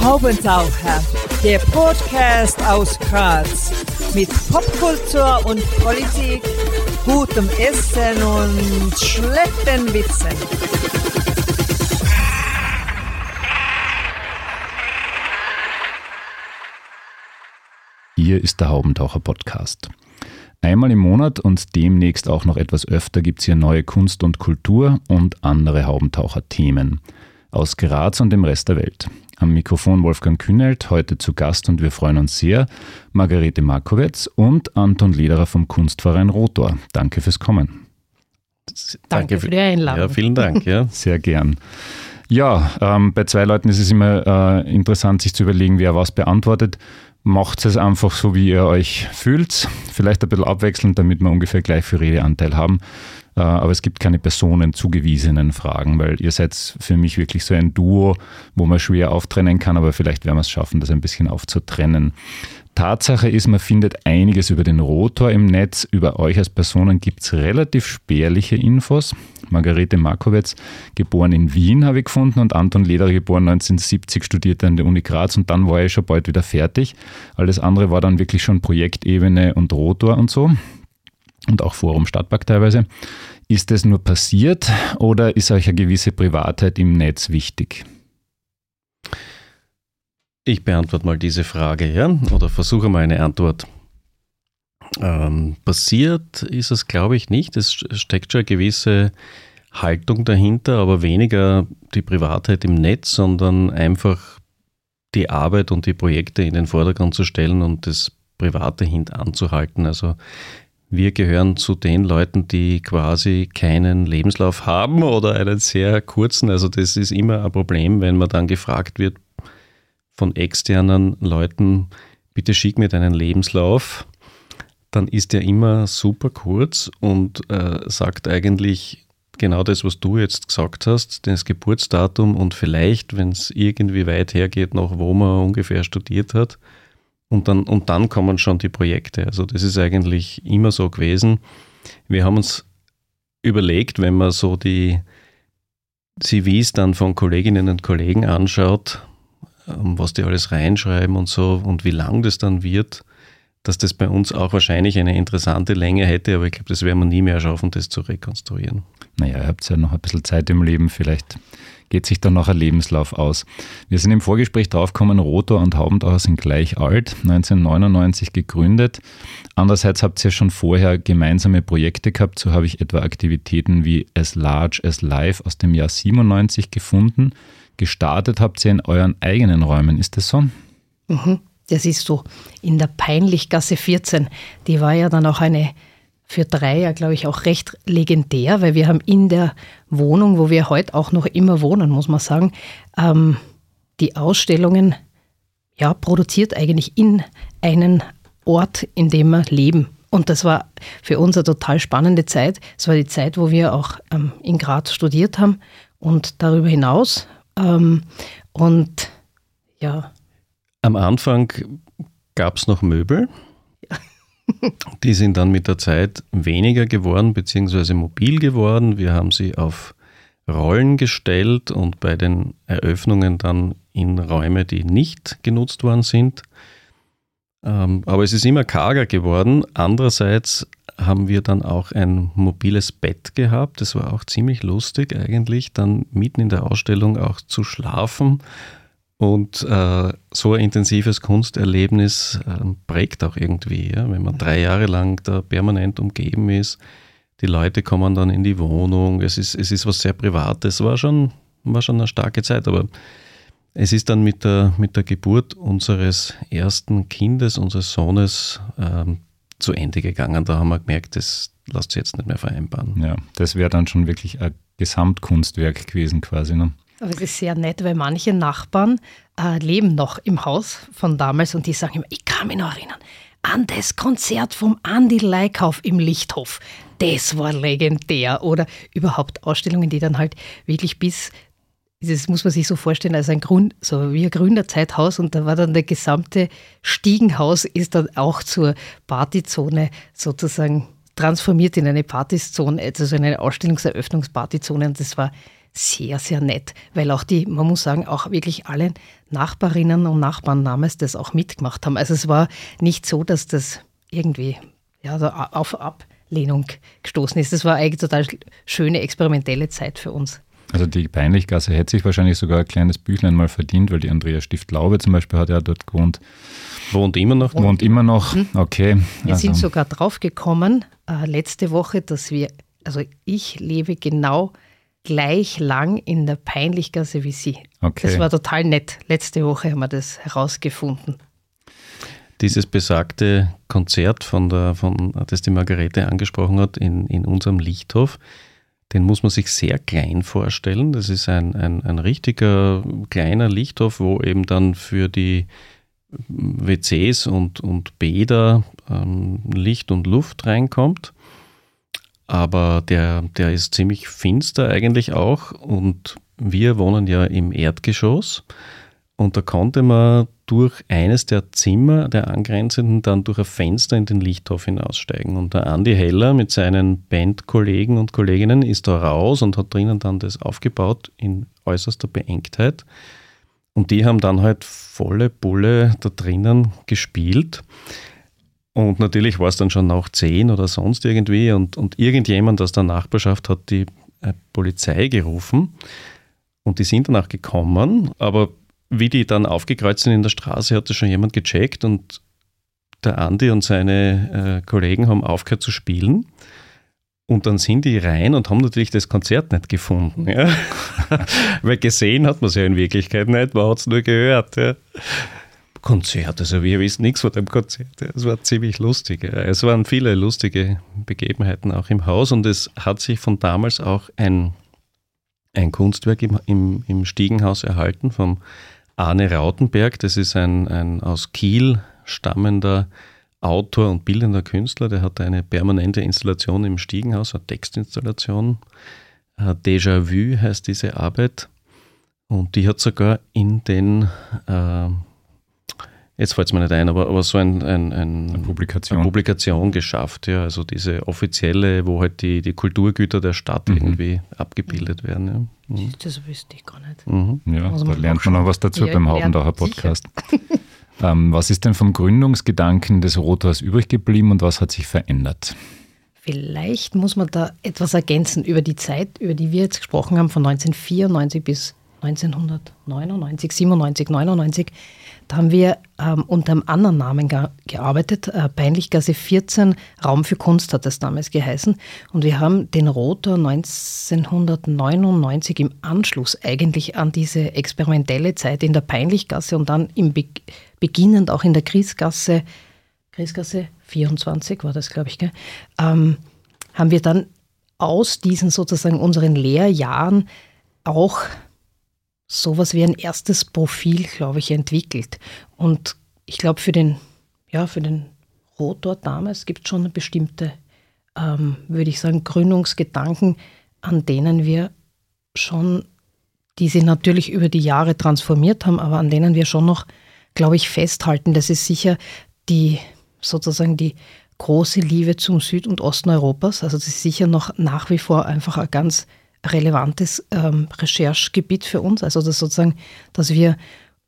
Haubentaucher, der Podcast aus Graz mit Popkultur und Politik, gutem Essen und schlechten Witzen. Hier ist der Haubentaucher Podcast. Einmal im Monat und demnächst auch noch etwas öfter gibt es hier neue Kunst und Kultur und andere Haubentaucher-Themen aus Graz und dem Rest der Welt. Am Mikrofon Wolfgang Kühnelt, heute zu Gast und wir freuen uns sehr, Margarete Markowitz und Anton Lederer vom Kunstverein Rotor. Danke fürs Kommen. Danke, Danke für die Einladung. Ja, vielen Dank. Ja. Sehr gern. Ja, ähm, bei zwei Leuten ist es immer äh, interessant, sich zu überlegen, wer was beantwortet. Macht es einfach so, wie ihr euch fühlt. Vielleicht ein bisschen abwechselnd, damit wir ungefähr gleich viel Redeanteil haben. Äh, aber es gibt keine personenzugewiesenen Fragen, weil ihr seid für mich wirklich so ein Duo, wo man schwer auftrennen kann, aber vielleicht werden wir es schaffen, das ein bisschen aufzutrennen. Tatsache ist, man findet einiges über den Rotor im Netz. Über euch als Personen gibt es relativ spärliche Infos. Margarete Markowitz, geboren in Wien, habe ich gefunden, und Anton Lederer, geboren 1970, studierte an der Uni Graz und dann war ich schon bald wieder fertig. Alles andere war dann wirklich schon Projektebene und Rotor und so. Und auch Forum Stadtpark teilweise. Ist das nur passiert oder ist euch eine gewisse Privatheit im Netz wichtig? Ich beantworte mal diese Frage, ja, oder versuche mal eine Antwort. Ähm, passiert ist es, glaube ich, nicht. Es steckt schon eine gewisse Haltung dahinter, aber weniger die Privatheit im Netz, sondern einfach die Arbeit und die Projekte in den Vordergrund zu stellen und das Private hintanzuhalten. Also wir gehören zu den Leuten, die quasi keinen Lebenslauf haben oder einen sehr kurzen. Also das ist immer ein Problem, wenn man dann gefragt wird, von externen Leuten, bitte schick mir deinen Lebenslauf, dann ist der immer super kurz und äh, sagt eigentlich genau das, was du jetzt gesagt hast, das Geburtsdatum und vielleicht, wenn es irgendwie weit hergeht, noch wo man ungefähr studiert hat. Und dann, und dann kommen schon die Projekte. Also das ist eigentlich immer so gewesen. Wir haben uns überlegt, wenn man so die CVs dann von Kolleginnen und Kollegen anschaut, was die alles reinschreiben und so und wie lang das dann wird, dass das bei uns auch wahrscheinlich eine interessante Länge hätte, aber ich glaube, das werden wir nie mehr schaffen, das zu rekonstruieren. Naja, ihr habt ja noch ein bisschen Zeit im Leben, vielleicht geht sich dann noch ein Lebenslauf aus. Wir sind im Vorgespräch draufgekommen, Rotor und Haubentaucher sind gleich alt, 1999 gegründet. Andererseits habt ihr schon vorher gemeinsame Projekte gehabt, so habe ich etwa Aktivitäten wie As Large as Life aus dem Jahr 97 gefunden gestartet habt ihr in euren eigenen Räumen. Ist das so? Mhm, das ist so. In der Peinlichgasse 14. Die war ja dann auch eine für Dreier, glaube ich, auch recht legendär, weil wir haben in der Wohnung, wo wir heute auch noch immer wohnen, muss man sagen, ähm, die Ausstellungen ja, produziert eigentlich in einen Ort, in dem wir leben. Und das war für uns eine total spannende Zeit. Es war die Zeit, wo wir auch ähm, in Graz studiert haben. Und darüber hinaus ähm, und ja. Am Anfang gab es noch Möbel. Die sind dann mit der Zeit weniger geworden, beziehungsweise mobil geworden. Wir haben sie auf Rollen gestellt und bei den Eröffnungen dann in Räume, die nicht genutzt worden sind. Ähm, aber es ist immer karger geworden. Andererseits haben wir dann auch ein mobiles Bett gehabt. Das war auch ziemlich lustig eigentlich, dann mitten in der Ausstellung auch zu schlafen. Und äh, so ein intensives Kunsterlebnis äh, prägt auch irgendwie, ja? wenn man drei Jahre lang da permanent umgeben ist. Die Leute kommen dann in die Wohnung. Es ist, es ist was sehr Privates. War schon, war schon eine starke Zeit, aber es ist dann mit der, mit der Geburt unseres ersten Kindes, unseres Sohnes, ähm, zu Ende gegangen. Da haben wir gemerkt, das lässt sich jetzt nicht mehr vereinbaren. Ja, das wäre dann schon wirklich ein Gesamtkunstwerk gewesen quasi. Ne? Aber es ist sehr nett, weil manche Nachbarn äh, leben noch im Haus von damals und die sagen immer, ich kann mich noch erinnern, an das Konzert vom Andy Leikauf im Lichthof. Das war legendär. Oder überhaupt Ausstellungen, die dann halt wirklich bis das muss man sich so vorstellen als ein Grund, so wie ein Gründerzeithaus und da war dann der gesamte Stiegenhaus ist dann auch zur Partyzone sozusagen transformiert in eine Partyzone, also in eine Ausstellungseröffnungspartyzone und das war sehr, sehr nett, weil auch die, man muss sagen, auch wirklich alle Nachbarinnen und Nachbarn damals das auch mitgemacht haben. Also es war nicht so, dass das irgendwie ja, so auf Ablehnung gestoßen ist. Das war eigentlich total schöne experimentelle Zeit für uns. Also die Peinlichgasse hätte sich wahrscheinlich sogar ein kleines Büchlein mal verdient, weil die Andrea Stift-Laube zum Beispiel hat ja dort gewohnt. Wohnt immer noch? Wohnt immer noch, hm. okay. Wir also. sind sogar draufgekommen, äh, letzte Woche, dass wir, also ich lebe genau gleich lang in der Peinlichgasse wie Sie. Okay. Das war total nett. Letzte Woche haben wir das herausgefunden. Dieses besagte Konzert, von der, von, das die Margarete angesprochen hat, in, in unserem Lichthof, den muss man sich sehr klein vorstellen. Das ist ein, ein, ein richtiger kleiner Lichthof, wo eben dann für die WCs und, und Bäder ähm, Licht und Luft reinkommt. Aber der, der ist ziemlich finster eigentlich auch und wir wohnen ja im Erdgeschoss und da konnte man durch eines der Zimmer der angrenzenden dann durch ein Fenster in den Lichthof hinaussteigen. Und der Andi Heller mit seinen Bandkollegen und Kolleginnen ist da raus und hat drinnen dann das aufgebaut in äußerster Beengtheit. Und die haben dann halt volle Bulle da drinnen gespielt. Und natürlich war es dann schon nach zehn oder sonst irgendwie. Und, und irgendjemand aus der Nachbarschaft hat die äh, Polizei gerufen. Und die sind danach gekommen, aber wie die dann aufgekreuzt sind in der Straße, hat das schon jemand gecheckt und der Andi und seine äh, Kollegen haben aufgehört zu spielen. Und dann sind die rein und haben natürlich das Konzert nicht gefunden. Ja? Weil gesehen hat man es ja in Wirklichkeit nicht, man hat es nur gehört. Ja? Konzert, also wir wissen nichts von dem Konzert. Es war ziemlich lustig. Es waren viele lustige Begebenheiten auch im Haus und es hat sich von damals auch ein, ein Kunstwerk im, im, im Stiegenhaus erhalten vom Arne Rautenberg, das ist ein, ein aus Kiel stammender Autor und bildender Künstler, der hat eine permanente Installation im Stiegenhaus, eine Textinstallation. Äh, Déjà-vu heißt diese Arbeit. Und die hat sogar in den, äh, jetzt fällt es mir nicht ein, aber, aber so ein, ein, ein eine, Publikation. eine Publikation geschafft. Ja. Also diese offizielle, wo halt die, die Kulturgüter der Stadt mhm. irgendwie abgebildet werden. Ja. Mhm. Das wüsste ich gar nicht. Mhm. Ja, also da lernt man noch was dazu ja, beim Haubendacher Podcast. ähm, was ist denn vom Gründungsgedanken des Rothors übrig geblieben und was hat sich verändert? Vielleicht muss man da etwas ergänzen über die Zeit, über die wir jetzt gesprochen haben, von 1994 bis 1999, 97, 99. Da haben wir ähm, unter einem anderen Namen gearbeitet. Äh, Peinlichgasse 14, Raum für Kunst hat das damals geheißen. Und wir haben den Rotor 1999 im Anschluss eigentlich an diese experimentelle Zeit in der Peinlichgasse und dann im Be beginnend auch in der Griesgasse, Griesgasse 24 war das, glaube ich, ähm, haben wir dann aus diesen sozusagen unseren Lehrjahren auch sowas wie ein erstes Profil, glaube ich, entwickelt. Und ich glaube, für den, ja, für den Rotor damals gibt es schon bestimmte, ähm, würde ich sagen, Gründungsgedanken, an denen wir schon, die sich natürlich über die Jahre transformiert haben, aber an denen wir schon noch, glaube ich, festhalten. Das ist sicher die, sozusagen die große Liebe zum Süd- und Osten Europas. Also das ist sicher noch nach wie vor einfach ein ganz relevantes ähm, Recherchegebiet für uns. Also das sozusagen, dass wir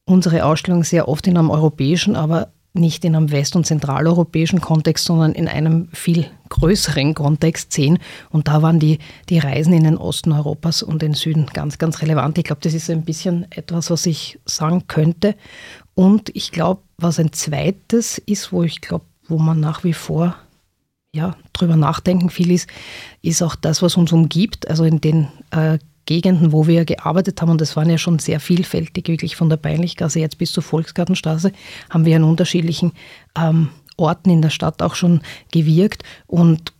unsere Ausstellung sehr oft in einem europäischen, aber nicht in einem west- und zentraleuropäischen Kontext, sondern in einem viel größeren Kontext sehen. Und da waren die, die Reisen in den Osten Europas und den Süden ganz, ganz relevant. Ich glaube, das ist ein bisschen etwas, was ich sagen könnte. Und ich glaube, was ein zweites ist, wo ich glaube, wo man nach wie vor ja, drüber nachdenken viel ist, ist auch das, was uns umgibt. Also in den äh, Gegenden, wo wir gearbeitet haben, und das waren ja schon sehr vielfältig, wirklich von der Peinlichgasse jetzt bis zur Volksgartenstraße, haben wir an unterschiedlichen ähm, Orten in der Stadt auch schon gewirkt. Und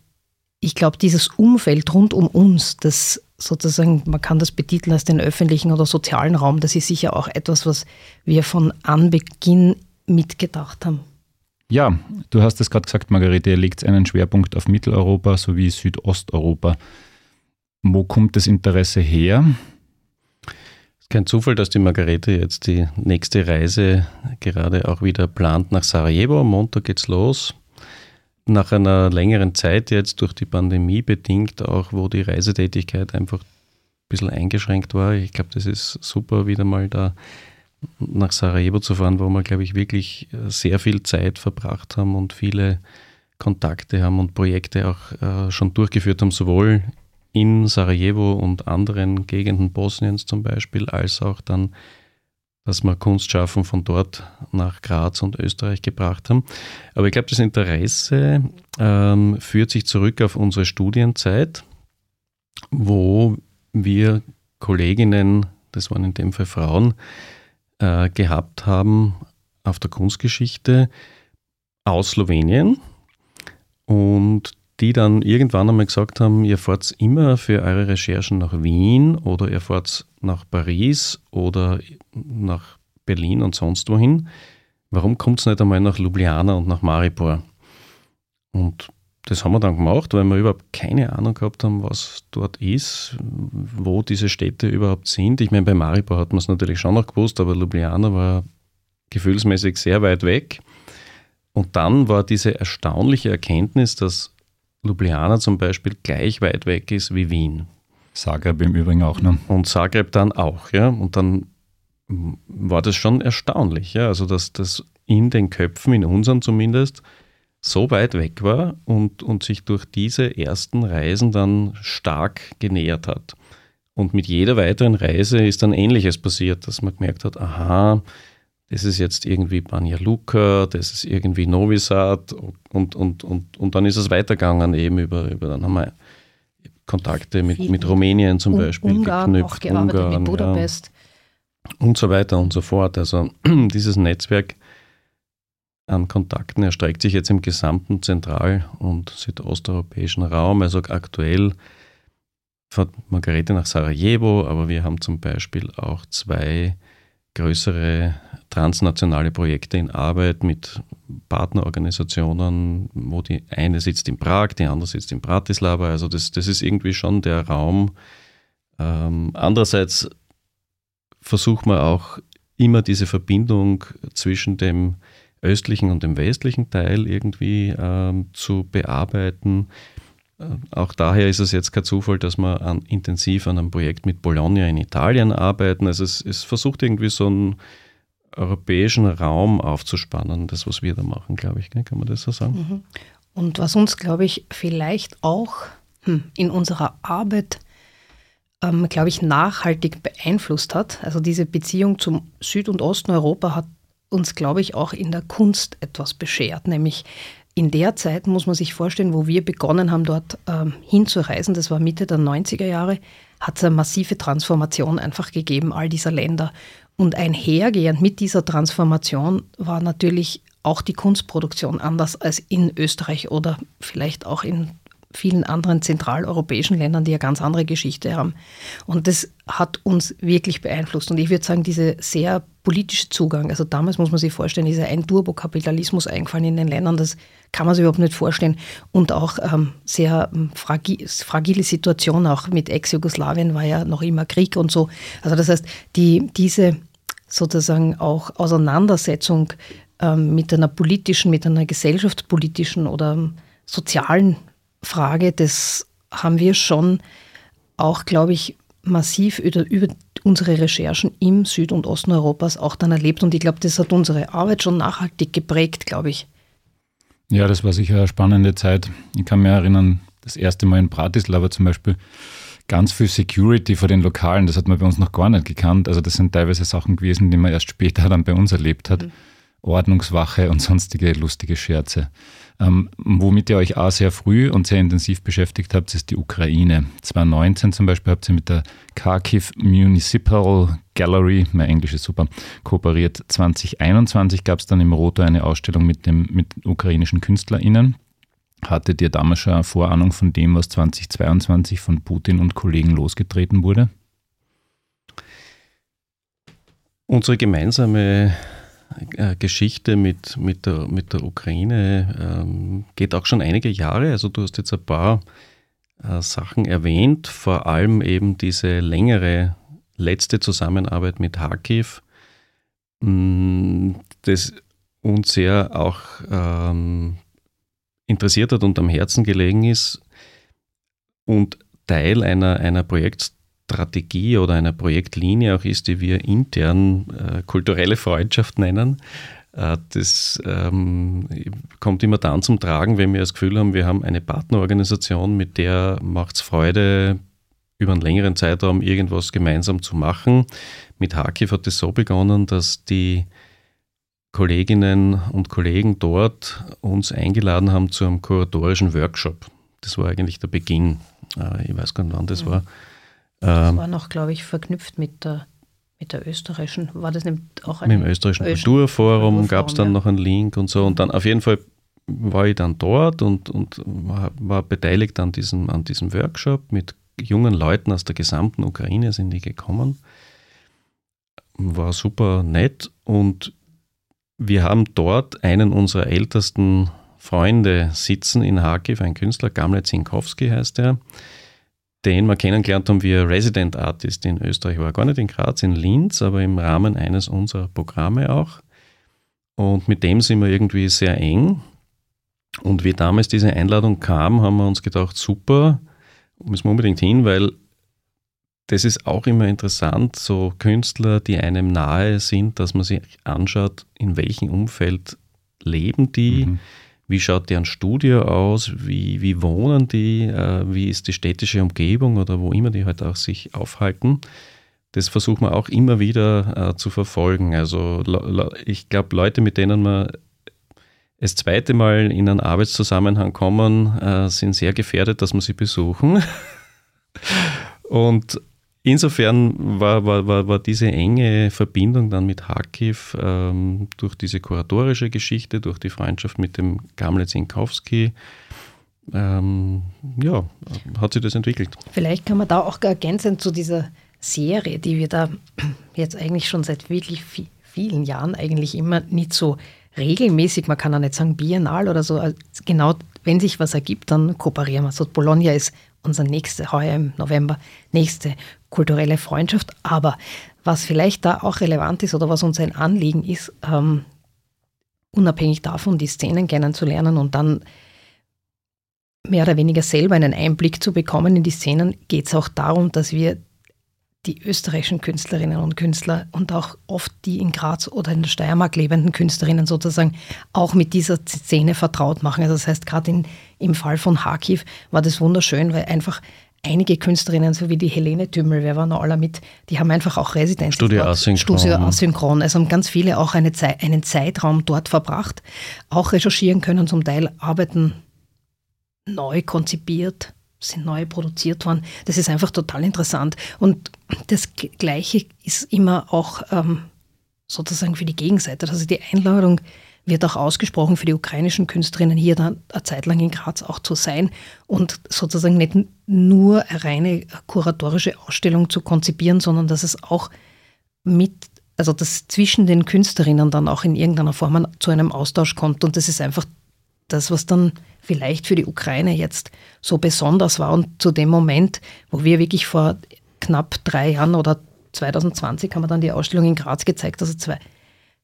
ich glaube, dieses Umfeld rund um uns, das sozusagen, man kann das betiteln als den öffentlichen oder sozialen Raum, das ist sicher auch etwas, was wir von Anbeginn mitgedacht haben. Ja, du hast es gerade gesagt, Margarete, ihr legt einen Schwerpunkt auf Mitteleuropa sowie Südosteuropa. Wo kommt das Interesse her? Es ist kein Zufall, dass die Margarete jetzt die nächste Reise gerade auch wieder plant nach Sarajevo. Am Montag geht's los. Nach einer längeren Zeit jetzt durch die Pandemie bedingt auch, wo die Reisetätigkeit einfach bisschen eingeschränkt war. Ich glaube, das ist super, wieder mal da nach Sarajevo zu fahren, wo wir, glaube ich, wirklich äh, sehr viel Zeit verbracht haben und viele Kontakte haben und Projekte auch äh, schon durchgeführt haben, sowohl in Sarajevo und anderen Gegenden Bosniens zum Beispiel, als auch dann, dass wir Kunstschaffen von dort nach Graz und Österreich gebracht haben. Aber ich glaube, das Interesse ähm, führt sich zurück auf unsere Studienzeit, wo wir Kolleginnen, das waren in dem Fall Frauen, äh, gehabt haben auf der Kunstgeschichte aus Slowenien und die dann irgendwann einmal gesagt haben, ihr fahrt immer für eure Recherchen nach Wien oder ihr fahrt nach Paris oder nach Berlin und sonst wohin. Warum kommt es nicht einmal nach Ljubljana und nach Maribor? Und das haben wir dann gemacht, weil wir überhaupt keine Ahnung gehabt haben, was dort ist, wo diese Städte überhaupt sind. Ich meine, bei Maribor hat man es natürlich schon noch gewusst, aber Ljubljana war gefühlsmäßig sehr weit weg. Und dann war diese erstaunliche Erkenntnis, dass Ljubljana zum Beispiel gleich weit weg ist wie Wien. Zagreb im Übrigen auch, ne? Und Zagreb dann auch, ja. Und dann war das schon erstaunlich, ja. Also, dass das in den Köpfen, in unseren zumindest, so weit weg war und, und sich durch diese ersten Reisen dann stark genähert hat. Und mit jeder weiteren Reise ist dann Ähnliches passiert, dass man gemerkt hat, aha, das ist jetzt irgendwie Banja Luka, das ist irgendwie Novi Sad und, und, und, und dann ist es weitergegangen eben über, über dann haben wir Kontakte mit, mit Rumänien zum Beispiel Ungarn, geknüpft, auch gearbeitet Ungarn, mit Budapest. Ja, und so weiter und so fort. Also dieses Netzwerk an Kontakten erstreckt sich jetzt im gesamten zentral- und südosteuropäischen Raum. Also aktuell fährt Margarete nach Sarajevo, aber wir haben zum Beispiel auch zwei größere transnationale Projekte in Arbeit mit Partnerorganisationen, wo die eine sitzt in Prag, die andere sitzt in Bratislava. Also das, das ist irgendwie schon der Raum. Ähm, andererseits versucht man auch immer diese Verbindung zwischen dem östlichen und dem westlichen Teil irgendwie ähm, zu bearbeiten. Äh, auch daher ist es jetzt kein Zufall, dass wir an, intensiv an einem Projekt mit Bologna in Italien arbeiten. Also es, es versucht irgendwie so einen europäischen Raum aufzuspannen, das, was wir da machen, glaube ich. Kann man das so sagen? Mhm. Und was uns, glaube ich, vielleicht auch hm, in unserer Arbeit, ähm, glaube ich, nachhaltig beeinflusst hat, also diese Beziehung zum Süd- und Osten Europa hat uns, glaube ich, auch in der Kunst etwas beschert, nämlich in der Zeit muss man sich vorstellen, wo wir begonnen haben, dort ähm, hinzureisen, das war Mitte der 90er Jahre, hat es eine massive Transformation einfach gegeben, all dieser Länder. Und einhergehend mit dieser Transformation war natürlich auch die Kunstproduktion anders als in Österreich oder vielleicht auch in vielen anderen zentraleuropäischen Ländern, die ja ganz andere Geschichte haben. Und das hat uns wirklich beeinflusst. Und ich würde sagen, dieser sehr politische Zugang, also damals muss man sich vorstellen, ist ja ein Turbokapitalismus eingefallen in den Ländern, das kann man sich überhaupt nicht vorstellen. Und auch ähm, sehr ähm, fragi fragile Situation, auch mit Ex-Jugoslawien war ja noch immer Krieg und so. Also das heißt, die, diese sozusagen auch Auseinandersetzung ähm, mit einer politischen, mit einer gesellschaftspolitischen oder sozialen Frage, das haben wir schon auch, glaube ich, massiv über, über unsere Recherchen im Süd- und Osten Europas auch dann erlebt. Und ich glaube, das hat unsere Arbeit schon nachhaltig geprägt, glaube ich. Ja, das war sicher eine spannende Zeit. Ich kann mich erinnern, das erste Mal in Bratislava zum Beispiel, ganz viel Security vor den Lokalen, das hat man bei uns noch gar nicht gekannt. Also das sind teilweise Sachen gewesen, die man erst später dann bei uns erlebt hat. Mhm. Ordnungswache und sonstige lustige Scherze. Ähm, womit ihr euch auch sehr früh und sehr intensiv beschäftigt habt, ist die Ukraine. 2019 zum Beispiel habt ihr mit der Kharkiv Municipal Gallery, mein Englisch ist super, kooperiert. 2021 gab es dann im Roto eine Ausstellung mit, dem, mit ukrainischen KünstlerInnen. Hattet ihr damals schon eine Vorahnung von dem, was 2022 von Putin und Kollegen losgetreten wurde? Unsere gemeinsame Geschichte mit, mit, der, mit der Ukraine ähm, geht auch schon einige Jahre. Also du hast jetzt ein paar äh, Sachen erwähnt, vor allem eben diese längere letzte Zusammenarbeit mit Kharkiv, mm, das uns sehr auch ähm, interessiert hat und am Herzen gelegen ist und Teil einer, einer Projekt Strategie oder einer Projektlinie auch ist, die wir intern äh, kulturelle Freundschaft nennen. Äh, das ähm, kommt immer dann zum Tragen, wenn wir das Gefühl haben, wir haben eine Partnerorganisation, mit der macht es Freude, über einen längeren Zeitraum irgendwas gemeinsam zu machen. Mit Hakiv hat es so begonnen, dass die Kolleginnen und Kollegen dort uns eingeladen haben zu einem kuratorischen Workshop. Das war eigentlich der Beginn. Äh, ich weiß gar nicht, wann das war. Das ähm, war noch, glaube ich, verknüpft mit der, mit der österreichischen, war das nämlich auch ein Mit dem österreichischen Öst Kulturforum gab es dann ja. noch einen Link und so. Und dann auf jeden Fall war ich dann dort und, und war, war beteiligt an diesem, an diesem Workshop mit jungen Leuten aus der gesamten Ukraine sind die gekommen. War super nett und wir haben dort einen unserer ältesten Freunde sitzen in Harkiv, ein Künstler, Gamle Zinkowski heißt er, den wir kennengelernt haben wie Resident Artist in Österreich. War gar nicht in Graz, in Linz, aber im Rahmen eines unserer Programme auch. Und mit dem sind wir irgendwie sehr eng. Und wie damals diese Einladung kam, haben wir uns gedacht, super, müssen wir unbedingt hin, weil das ist auch immer interessant, so Künstler, die einem nahe sind, dass man sich anschaut, in welchem Umfeld leben die, mhm. Wie schaut deren Studio aus, wie, wie wohnen die, äh, wie ist die städtische Umgebung oder wo immer die halt auch sich aufhalten. Das versuchen wir auch immer wieder äh, zu verfolgen. Also ich glaube, Leute, mit denen man das zweite Mal in einen Arbeitszusammenhang kommen, äh, sind sehr gefährdet, dass man sie besuchen. Und insofern war, war, war, war diese enge Verbindung dann mit Hakiv ähm, durch diese kuratorische Geschichte, durch die Freundschaft mit dem Gamle Zinkowski, ähm, ja, hat sich das entwickelt. Vielleicht kann man da auch ergänzen zu dieser Serie, die wir da jetzt eigentlich schon seit wirklich vielen Jahren eigentlich immer nicht so regelmäßig, man kann auch nicht sagen biennal oder so, also genau wenn sich was ergibt, dann kooperieren wir. So Bologna ist unser nächste, heuer im November, nächste kulturelle Freundschaft. Aber was vielleicht da auch relevant ist oder was uns ein Anliegen ist, ähm, unabhängig davon, die Szenen kennenzulernen und dann mehr oder weniger selber einen Einblick zu bekommen in die Szenen, geht es auch darum, dass wir die österreichischen Künstlerinnen und Künstler und auch oft die in Graz oder in der Steiermark lebenden Künstlerinnen sozusagen auch mit dieser Szene vertraut machen. Also das heißt, gerade im Fall von Harkiv war das wunderschön, weil einfach einige Künstlerinnen, so wie die Helene Tümmel, wer war noch alle mit, die haben einfach auch Residenz. Studio Asynchron. Studio Asynchron. Also haben ganz viele auch eine Zeit, einen Zeitraum dort verbracht, auch recherchieren können, zum Teil Arbeiten neu konzipiert sind neu produziert worden. Das ist einfach total interessant. Und das Gleiche ist immer auch ähm, sozusagen für die Gegenseite. Also die Einladung wird auch ausgesprochen für die ukrainischen Künstlerinnen, hier dann eine Zeit lang in Graz auch zu sein und sozusagen nicht nur eine reine kuratorische Ausstellung zu konzipieren, sondern dass es auch mit, also dass zwischen den Künstlerinnen dann auch in irgendeiner Form zu einem Austausch kommt. Und das ist einfach das, was dann vielleicht für die Ukraine jetzt so besonders war und zu dem Moment, wo wir wirklich vor knapp drei Jahren oder 2020 haben wir dann die Ausstellung in Graz gezeigt, also zwei,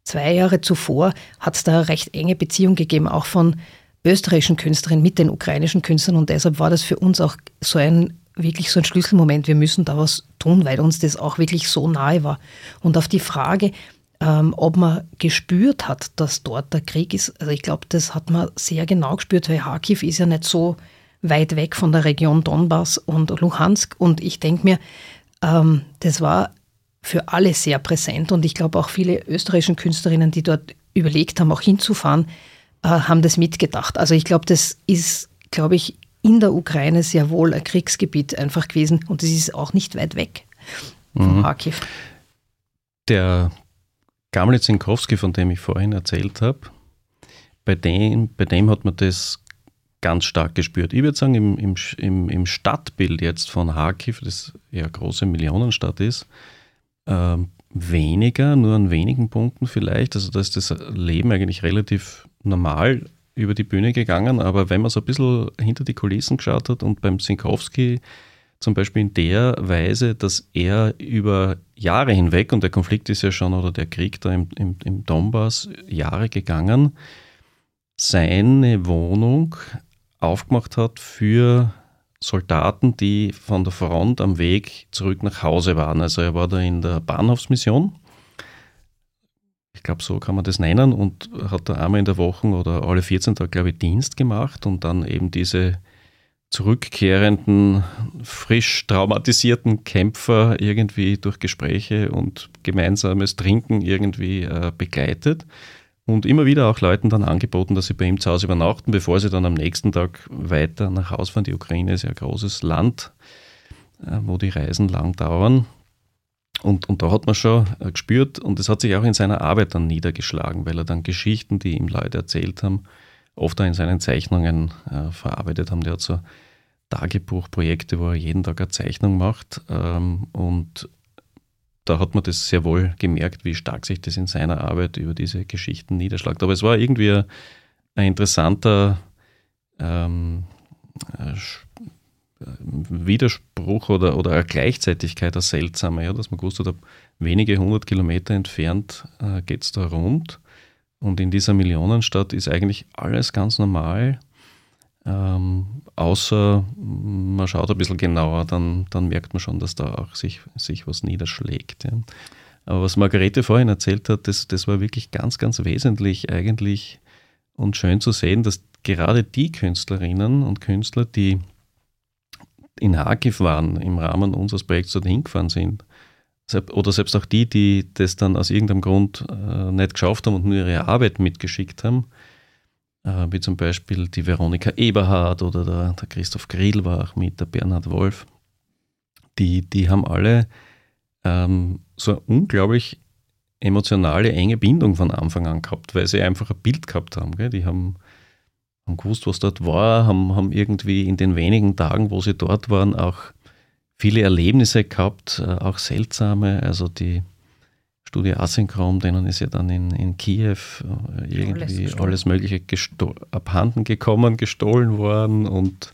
zwei Jahre zuvor hat es da eine recht enge Beziehung gegeben, auch von österreichischen Künstlerinnen mit den ukrainischen Künstlern und deshalb war das für uns auch so ein wirklich so ein Schlüsselmoment. Wir müssen da was tun, weil uns das auch wirklich so nahe war. Und auf die Frage, ähm, ob man gespürt hat, dass dort der Krieg ist. Also ich glaube, das hat man sehr genau gespürt, weil Kharkiv ist ja nicht so weit weg von der Region Donbass und Luhansk. Und ich denke mir, ähm, das war für alle sehr präsent. Und ich glaube auch viele österreichische Künstlerinnen, die dort überlegt haben, auch hinzufahren, äh, haben das mitgedacht. Also ich glaube, das ist, glaube ich, in der Ukraine sehr wohl ein Kriegsgebiet einfach gewesen. Und es ist auch nicht weit weg von mhm. Kharkiv. Der Gamle Zinkowski, von dem ich vorhin erzählt habe, bei dem, bei dem hat man das ganz stark gespürt. Ich würde sagen, im, im, im Stadtbild jetzt von Kharkiv, das ja große Millionenstadt ist, äh, weniger, nur an wenigen Punkten vielleicht. Also da ist das Leben eigentlich relativ normal über die Bühne gegangen, aber wenn man so ein bisschen hinter die Kulissen geschaut hat und beim Zinkowski zum Beispiel in der Weise, dass er über Jahre hinweg, und der Konflikt ist ja schon, oder der Krieg da im, im, im Donbass, Jahre gegangen, seine Wohnung aufgemacht hat für Soldaten, die von der Front am Weg zurück nach Hause waren. Also er war da in der Bahnhofsmission. Ich glaube, so kann man das nennen und hat da einmal in der Woche oder alle 14 Tage, glaube ich, Dienst gemacht und dann eben diese zurückkehrenden, frisch traumatisierten Kämpfer irgendwie durch Gespräche und gemeinsames Trinken irgendwie äh, begleitet und immer wieder auch Leuten dann angeboten, dass sie bei ihm zu Hause übernachten, bevor sie dann am nächsten Tag weiter nach Hause fahren. Die Ukraine ist ja ein großes Land, äh, wo die Reisen lang dauern. Und, und da hat man schon äh, gespürt, und das hat sich auch in seiner Arbeit dann niedergeschlagen, weil er dann Geschichten, die ihm Leute erzählt haben, oft auch in seinen Zeichnungen äh, verarbeitet haben. Der hat so Tagebuchprojekte, wo er jeden Tag eine Zeichnung macht. Ähm, und da hat man das sehr wohl gemerkt, wie stark sich das in seiner Arbeit über diese Geschichten niederschlägt. Aber es war irgendwie ein, interessanter ähm, äh, Widerspruch oder, oder eine Gleichzeitigkeit, eine seltsame, ja, dass man gewusst hat, wenige hundert Kilometer entfernt äh, geht es da rund. Und in dieser Millionenstadt ist eigentlich alles ganz normal. Ähm, außer man schaut ein bisschen genauer, dann, dann merkt man schon, dass da auch sich, sich was niederschlägt. Ja. Aber was Margarete vorhin erzählt hat, das, das war wirklich ganz, ganz wesentlich eigentlich und schön zu sehen, dass gerade die Künstlerinnen und Künstler, die in Harkiv waren, im Rahmen unseres Projekts dorthin gefahren sind, oder selbst auch die, die das dann aus irgendeinem Grund äh, nicht geschafft haben und nur ihre Arbeit mitgeschickt haben, wie zum Beispiel die Veronika Eberhardt oder der, der Christoph Grill war auch mit, der Bernhard Wolf, die, die haben alle ähm, so eine unglaublich emotionale, enge Bindung von Anfang an gehabt, weil sie einfach ein Bild gehabt haben. Gell? Die haben, haben gewusst, was dort war, haben, haben irgendwie in den wenigen Tagen, wo sie dort waren, auch viele Erlebnisse gehabt, äh, auch seltsame. Also die, Studie Asynchron, denen ist ja dann in, in Kiew äh, irgendwie alles, alles Mögliche abhanden gekommen, gestohlen worden und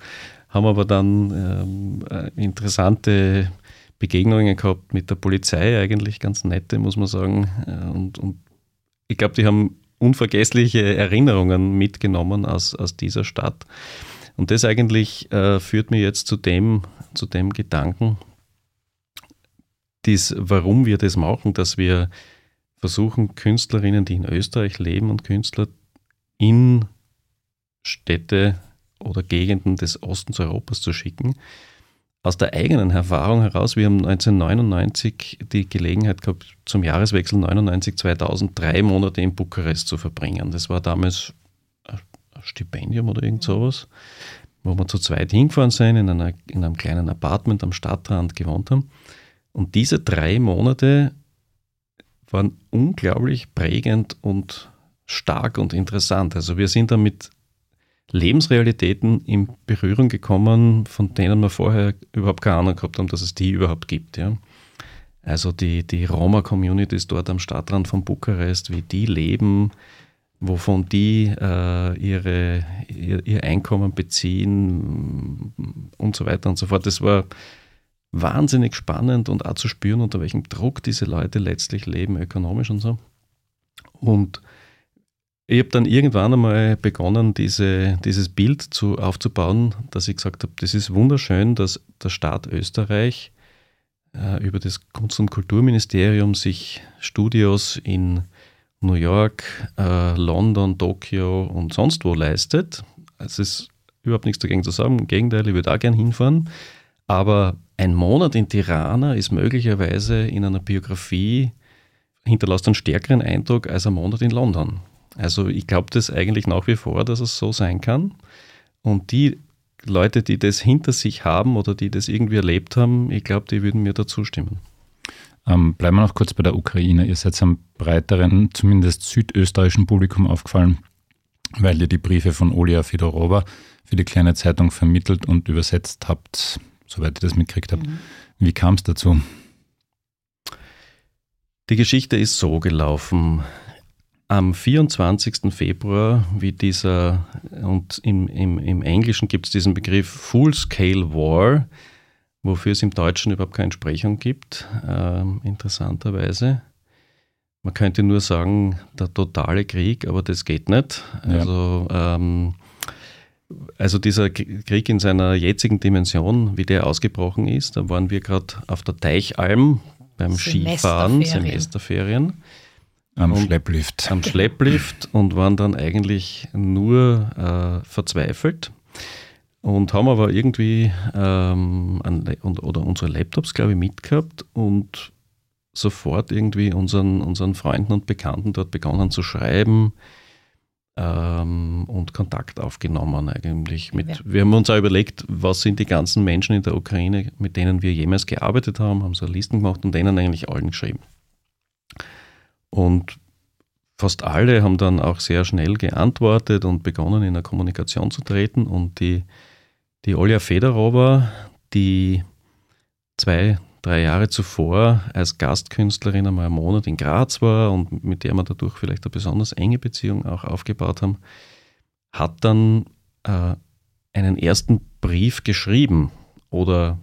haben aber dann ähm, äh, interessante Begegnungen gehabt mit der Polizei, eigentlich ganz nette, muss man sagen. Äh, und, und ich glaube, die haben unvergessliche Erinnerungen mitgenommen aus, aus dieser Stadt. Und das eigentlich äh, führt mir jetzt zu dem, zu dem Gedanken, dies, warum wir das machen, dass wir versuchen, Künstlerinnen, die in Österreich leben und Künstler in Städte oder Gegenden des Ostens Europas zu schicken. Aus der eigenen Erfahrung heraus, wir haben 1999 die Gelegenheit gehabt, zum Jahreswechsel 99-2000 drei Monate in Bukarest zu verbringen. Das war damals ein Stipendium oder irgend sowas, wo wir zu zweit hingefahren sind, in, einer, in einem kleinen Apartment am Stadtrand gewohnt haben. Und diese drei Monate waren unglaublich prägend und stark und interessant. Also wir sind da mit Lebensrealitäten in Berührung gekommen, von denen wir vorher überhaupt keine Ahnung gehabt haben, dass es die überhaupt gibt. Ja. Also die, die Roma-Communities dort am Stadtrand von Bukarest, wie die leben, wovon die äh, ihre, ihr, ihr Einkommen beziehen und so weiter und so fort. Das war wahnsinnig spannend und auch zu spüren, unter welchem Druck diese Leute letztlich leben, ökonomisch und so. Und ich habe dann irgendwann einmal begonnen, diese, dieses Bild zu, aufzubauen, dass ich gesagt habe, das ist wunderschön, dass der Staat Österreich äh, über das Kunst- und Kulturministerium sich Studios in New York, äh, London, Tokio und sonst wo leistet. Es ist überhaupt nichts dagegen zu sagen, im Gegenteil, ich würde auch gern hinfahren. Aber ein Monat in Tirana ist möglicherweise in einer Biografie hinterlässt einen stärkeren Eindruck als ein Monat in London. Also ich glaube das eigentlich nach wie vor, dass es so sein kann. Und die Leute, die das hinter sich haben oder die das irgendwie erlebt haben, ich glaube, die würden mir dazu stimmen. Ähm, bleiben wir noch kurz bei der Ukraine. Ihr seid einem breiteren, zumindest südösterreichischen Publikum aufgefallen, weil ihr die Briefe von Olia Fedorova für die kleine Zeitung vermittelt und übersetzt habt soweit ich das mitgekriegt habe. Mhm. Wie kam es dazu? Die Geschichte ist so gelaufen. Am 24. Februar, wie dieser, und im, im, im Englischen gibt es diesen Begriff Full-Scale War, wofür es im Deutschen überhaupt keine Entsprechung gibt, äh, interessanterweise. Man könnte nur sagen, der totale Krieg, aber das geht nicht. Also ähm, also dieser Krieg in seiner jetzigen Dimension, wie der ausgebrochen ist, da waren wir gerade auf der Teichalm beim Skifahren, Semesterferien. Am und Schlepplift. Am Schlepplift und waren dann eigentlich nur äh, verzweifelt und haben aber irgendwie ähm, ein, oder unsere Laptops, glaube ich, mitgehabt und sofort irgendwie unseren, unseren Freunden und Bekannten dort begonnen zu schreiben ähm, und Kontakt aufgenommen eigentlich. Mit, ja. Wir haben uns auch überlegt, was sind die ganzen Menschen in der Ukraine, mit denen wir jemals gearbeitet haben, haben so Listen gemacht und denen eigentlich allen geschrieben. Und fast alle haben dann auch sehr schnell geantwortet und begonnen in der Kommunikation zu treten. Und die, die Olja Federover, die zwei, drei Jahre zuvor als Gastkünstlerin einmal einen Monat in Graz war und mit der wir dadurch vielleicht eine besonders enge Beziehung auch aufgebaut haben, hat dann äh, einen ersten Brief geschrieben oder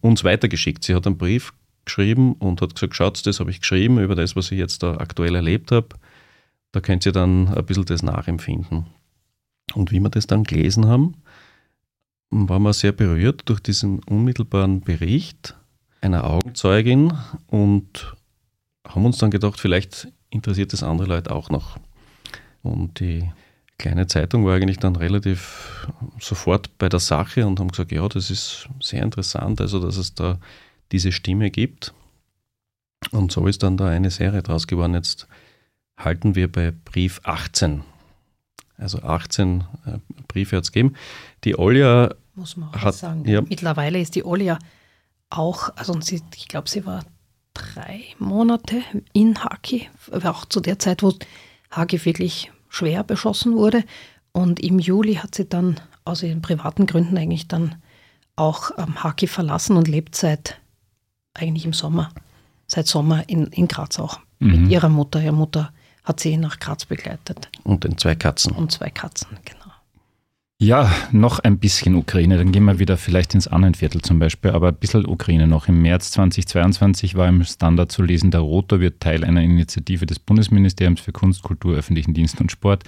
uns weitergeschickt. Sie hat einen Brief geschrieben und hat gesagt, schaut, das habe ich geschrieben über das, was ich jetzt da aktuell erlebt habe. Da könnt ihr dann ein bisschen das nachempfinden. Und wie wir das dann gelesen haben, waren wir sehr berührt durch diesen unmittelbaren Bericht einer Augenzeugin und haben uns dann gedacht, vielleicht interessiert das andere Leute auch noch. Und die kleine Zeitung war eigentlich dann relativ sofort bei der Sache und haben gesagt, ja, das ist sehr interessant, also dass es da diese Stimme gibt. Und so ist dann da eine Serie draus geworden. Jetzt halten wir bei Brief 18. Also 18 äh, Briefe hat es gegeben. Die Olja muss man auch hat, sagen. Ja. Mittlerweile ist die Olja auch, also sie, ich glaube, sie war drei Monate in Haki, auch zu der Zeit, wo Haki wirklich schwer beschossen wurde. Und im Juli hat sie dann aus ihren privaten Gründen eigentlich dann auch ähm, Haki verlassen und lebt seit eigentlich im Sommer, seit Sommer in, in Graz auch. Mhm. Mit ihrer Mutter. Ihre Mutter hat sie nach Graz begleitet. Und den zwei Katzen. Und zwei Katzen, genau. Ja, noch ein bisschen Ukraine. Dann gehen wir wieder vielleicht ins Annenviertel zum Beispiel, aber ein bisschen Ukraine noch. Im März 2022 war im Standard zu lesen, der Rotor wird Teil einer Initiative des Bundesministeriums für Kunst, Kultur, öffentlichen Dienst und Sport.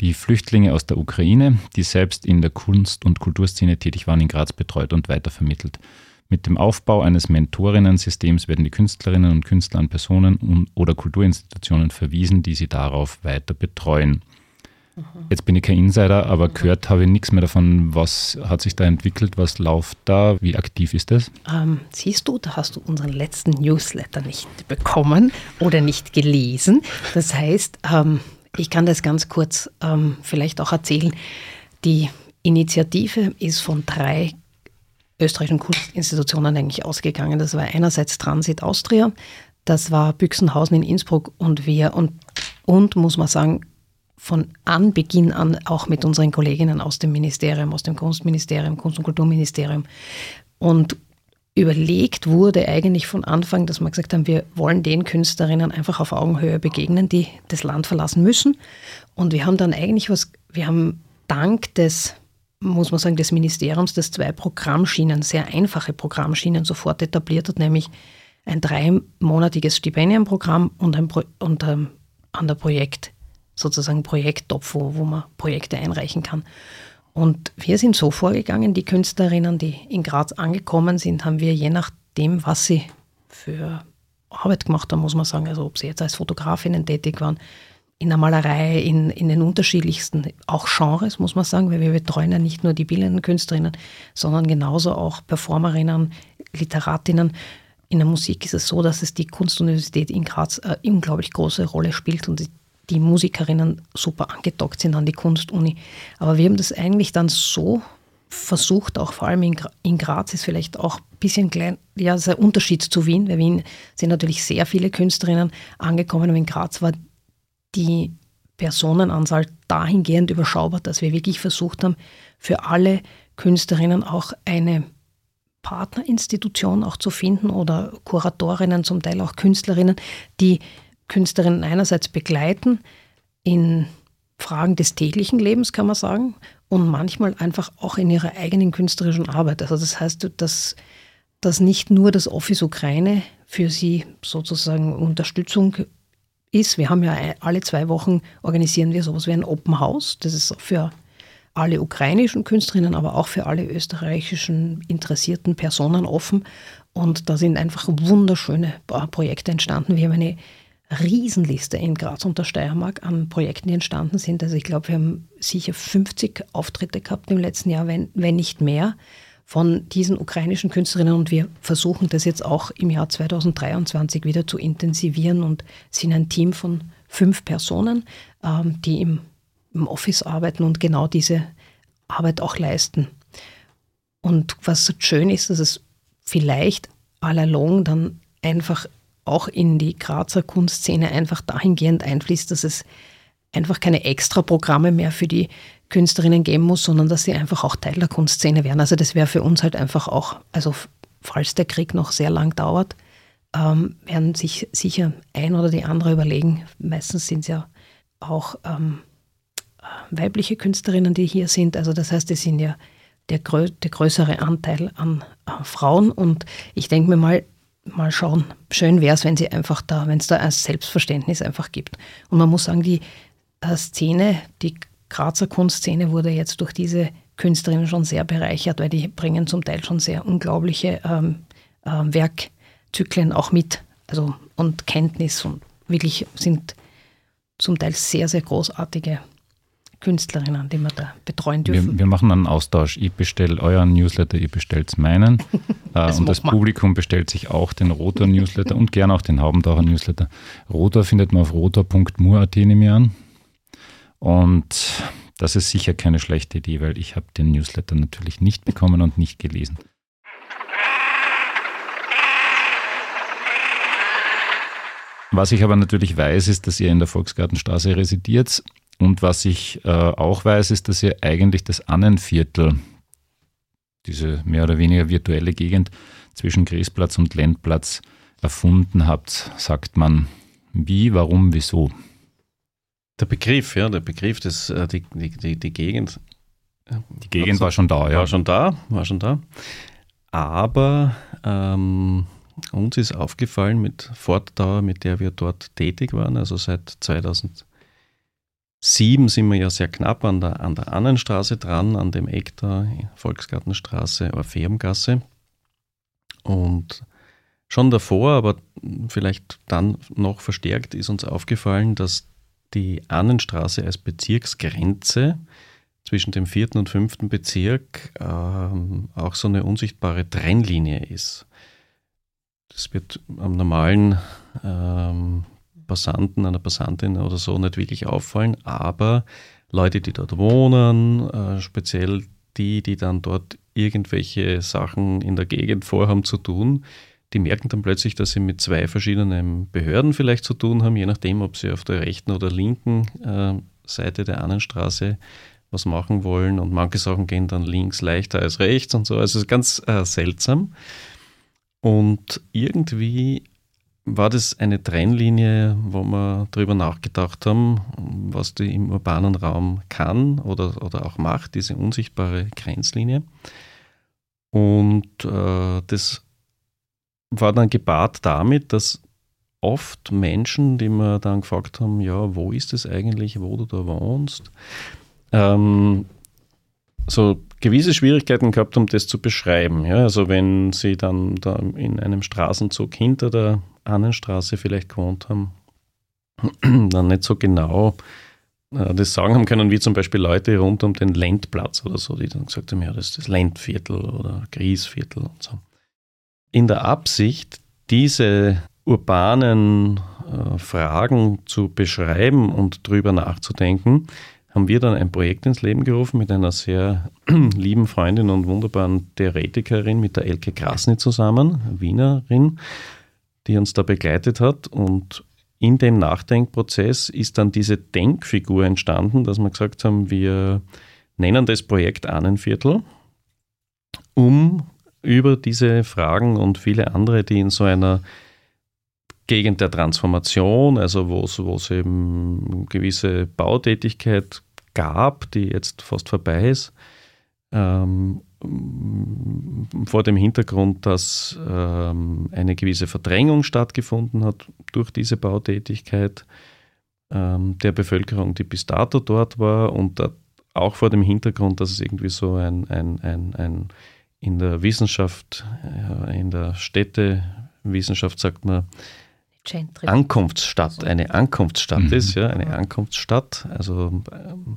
Die Flüchtlinge aus der Ukraine, die selbst in der Kunst- und Kulturszene tätig waren, in Graz betreut und weitervermittelt. Mit dem Aufbau eines Mentorinnen-Systems werden die Künstlerinnen und Künstler an Personen oder Kulturinstitutionen verwiesen, die sie darauf weiter betreuen. Jetzt bin ich kein Insider, aber gehört habe ich nichts mehr davon. Was hat sich da entwickelt? Was läuft da? Wie aktiv ist das? Ähm, siehst du, da hast du unseren letzten Newsletter nicht bekommen oder nicht gelesen. Das heißt, ähm, ich kann das ganz kurz ähm, vielleicht auch erzählen. Die Initiative ist von drei österreichischen Kunstinstitutionen eigentlich ausgegangen. Das war einerseits Transit Austria, das war Büchsenhausen in Innsbruck und wir und, und muss man sagen, von Anbeginn an auch mit unseren Kolleginnen aus dem Ministerium, aus dem Kunstministerium, Kunst- und Kulturministerium. Und überlegt wurde eigentlich von Anfang, dass wir gesagt haben, wir wollen den Künstlerinnen einfach auf Augenhöhe begegnen, die das Land verlassen müssen. Und wir haben dann eigentlich was, wir haben dank des muss man sagen, des Ministeriums, das zwei Programmschienen, sehr einfache Programmschienen sofort etabliert hat, nämlich ein dreimonatiges Stipendienprogramm und ein, Pro und ähm, an der Projekt, sozusagen Projekttopf, wo, wo man Projekte einreichen kann. Und wir sind so vorgegangen, die Künstlerinnen, die in Graz angekommen sind, haben wir je nachdem, was sie für Arbeit gemacht haben, muss man sagen, also ob sie jetzt als Fotografinnen tätig waren, in der Malerei, in, in den unterschiedlichsten, auch Genres, muss man sagen, weil wir betreuen ja nicht nur die bildenden Künstlerinnen, sondern genauso auch Performerinnen, Literatinnen. In der Musik ist es so, dass es die Kunstuniversität in Graz eine unglaublich große Rolle spielt und die, Musikerinnen super angedockt sind an die Kunstuni. Aber wir haben das eigentlich dann so versucht, auch vor allem in, in Graz ist vielleicht auch ein bisschen klein, ja, der Unterschied zu Wien, weil Wien sind natürlich sehr viele Künstlerinnen angekommen, aber in Graz war die Personenanzahl dahingehend überschaubar, dass wir wirklich versucht haben, für alle Künstlerinnen auch eine Partnerinstitution auch zu finden oder Kuratorinnen, zum Teil auch Künstlerinnen, die Künstlerinnen einerseits begleiten in Fragen des täglichen Lebens, kann man sagen, und manchmal einfach auch in ihrer eigenen künstlerischen Arbeit. Also das heißt, dass, dass nicht nur das Office Ukraine für sie sozusagen Unterstützung ist. Wir haben ja alle zwei Wochen organisieren wir sowas wie ein Open House. Das ist für alle ukrainischen Künstlerinnen, aber auch für alle österreichischen interessierten Personen offen. Und da sind einfach wunderschöne Projekte entstanden. Wir haben eine Riesenliste in Graz und der Steiermark an Projekten, die entstanden sind. Also ich glaube, wir haben sicher 50 Auftritte gehabt im letzten Jahr, wenn, wenn nicht mehr, von diesen ukrainischen Künstlerinnen. Und wir versuchen das jetzt auch im Jahr 2023 wieder zu intensivieren und sind ein Team von fünf Personen, ähm, die im, im Office arbeiten und genau diese Arbeit auch leisten. Und was schön ist, dass es vielleicht all along dann einfach auch in die Grazer Kunstszene einfach dahingehend einfließt, dass es einfach keine extra Programme mehr für die Künstlerinnen geben muss, sondern dass sie einfach auch Teil der Kunstszene werden. Also das wäre für uns halt einfach auch, also falls der Krieg noch sehr lang dauert, ähm, werden sich sicher ein oder die andere überlegen. Meistens sind es ja auch ähm, weibliche Künstlerinnen, die hier sind. Also das heißt, die sind ja der, grö der größere Anteil an äh, Frauen. Und ich denke mir mal, mal schauen. Schön wäre es, wenn sie einfach da, wenn es da ein Selbstverständnis einfach gibt. Und man muss sagen, die äh, Szene, die Grazer Kunstszene wurde jetzt durch diese Künstlerinnen schon sehr bereichert, weil die bringen zum Teil schon sehr unglaubliche ähm, äh, Werkzyklen auch mit, also und Kenntnis und wirklich sind zum Teil sehr, sehr großartige Künstlerinnen, die wir da betreuen dürfen. Wir, wir machen einen Austausch. Ich bestelle euren Newsletter, ihr bestellt meinen. Äh, das und das Publikum bestellt sich auch den Rotor Newsletter und gerne auch den Haubentaucher Newsletter. Rotor findet man auf rotor.mur.at nehme ich an. Und das ist sicher keine schlechte Idee, weil ich habe den Newsletter natürlich nicht bekommen und nicht gelesen. Was ich aber natürlich weiß, ist, dass ihr in der Volksgartenstraße residiert und was ich äh, auch weiß, ist, dass ihr eigentlich das Annenviertel, diese mehr oder weniger virtuelle Gegend zwischen Griesplatz und Lendplatz erfunden habt, sagt man. Wie, warum, wieso? Der Begriff, ja, der Begriff, des, äh, die, die, die Gegend. Die Gegend war schon da, ja. War schon da, war schon da. Aber ähm, uns ist aufgefallen mit Fortdauer, mit der wir dort tätig waren, also seit 2000 sieben sind wir ja sehr knapp an der, an der Annenstraße dran, an dem Eck da, Volksgartenstraße, Orpheumgasse. Und schon davor, aber vielleicht dann noch verstärkt, ist uns aufgefallen, dass die Annenstraße als Bezirksgrenze zwischen dem vierten und fünften Bezirk ähm, auch so eine unsichtbare Trennlinie ist. Das wird am normalen ähm, Passanten, einer Passantin oder so nicht wirklich auffallen, aber Leute, die dort wohnen, äh, speziell die, die dann dort irgendwelche Sachen in der Gegend vorhaben zu tun, die merken dann plötzlich, dass sie mit zwei verschiedenen Behörden vielleicht zu tun haben, je nachdem, ob sie auf der rechten oder linken äh, Seite der Annenstraße was machen wollen. Und manche Sachen gehen dann links leichter als rechts und so. Also es ist ganz äh, seltsam. Und irgendwie war das eine Trennlinie, wo wir darüber nachgedacht haben, was die im urbanen Raum kann oder, oder auch macht, diese unsichtbare Grenzlinie. Und äh, das war dann gepaart damit, dass oft Menschen, die mir dann gefragt haben, ja, wo ist es eigentlich, wo du da wohnst, ähm, so gewisse Schwierigkeiten gehabt haben, das zu beschreiben. Ja, also wenn sie dann da in einem Straßenzug hinter der Annenstraße vielleicht gewohnt haben, dann nicht so genau äh, das sagen haben können, wie zum Beispiel Leute rund um den Lendplatz oder so, die dann gesagt haben, ja, das ist das Lendviertel oder Griesviertel und so. In der Absicht, diese urbanen äh, Fragen zu beschreiben und drüber nachzudenken, haben wir dann ein Projekt ins Leben gerufen mit einer sehr lieben Freundin und wunderbaren Theoretikerin, mit der Elke Krasny zusammen, Wienerin, die uns da begleitet hat. Und in dem Nachdenkprozess ist dann diese Denkfigur entstanden, dass wir gesagt haben, wir nennen das Projekt Ahnenviertel, um über diese Fragen und viele andere, die in so einer Gegend der Transformation, also wo es eben gewisse Bautätigkeit gab, die jetzt fast vorbei ist, ähm, vor dem Hintergrund, dass ähm, eine gewisse Verdrängung stattgefunden hat durch diese Bautätigkeit ähm, der Bevölkerung, die bis dato dort war und auch vor dem Hintergrund, dass es irgendwie so ein, ein, ein, ein in der Wissenschaft, in der Städtewissenschaft sagt man, Gentry. Ankunftsstadt, eine Ankunftsstadt mhm. ist, ja, eine Ankunftsstadt. Also ähm,